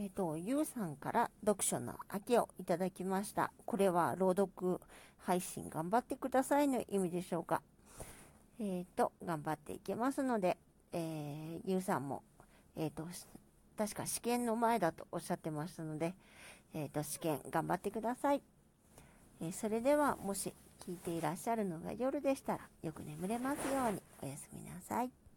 えっ、ー、と、ゆうさんから読書の秋をいただきました。これは朗読配信頑張ってくださいの意味でしょうか？えっ、ー、と、頑張っていけますので、えー、ゆうさんも、えっ、ー、と、確か試験の前だとおっしゃってましたので、えっ、と、試験頑張ってください。えそれでは、もし聞いていらっしゃるのが夜でしたら、よく眠れますようにおやすみなさい。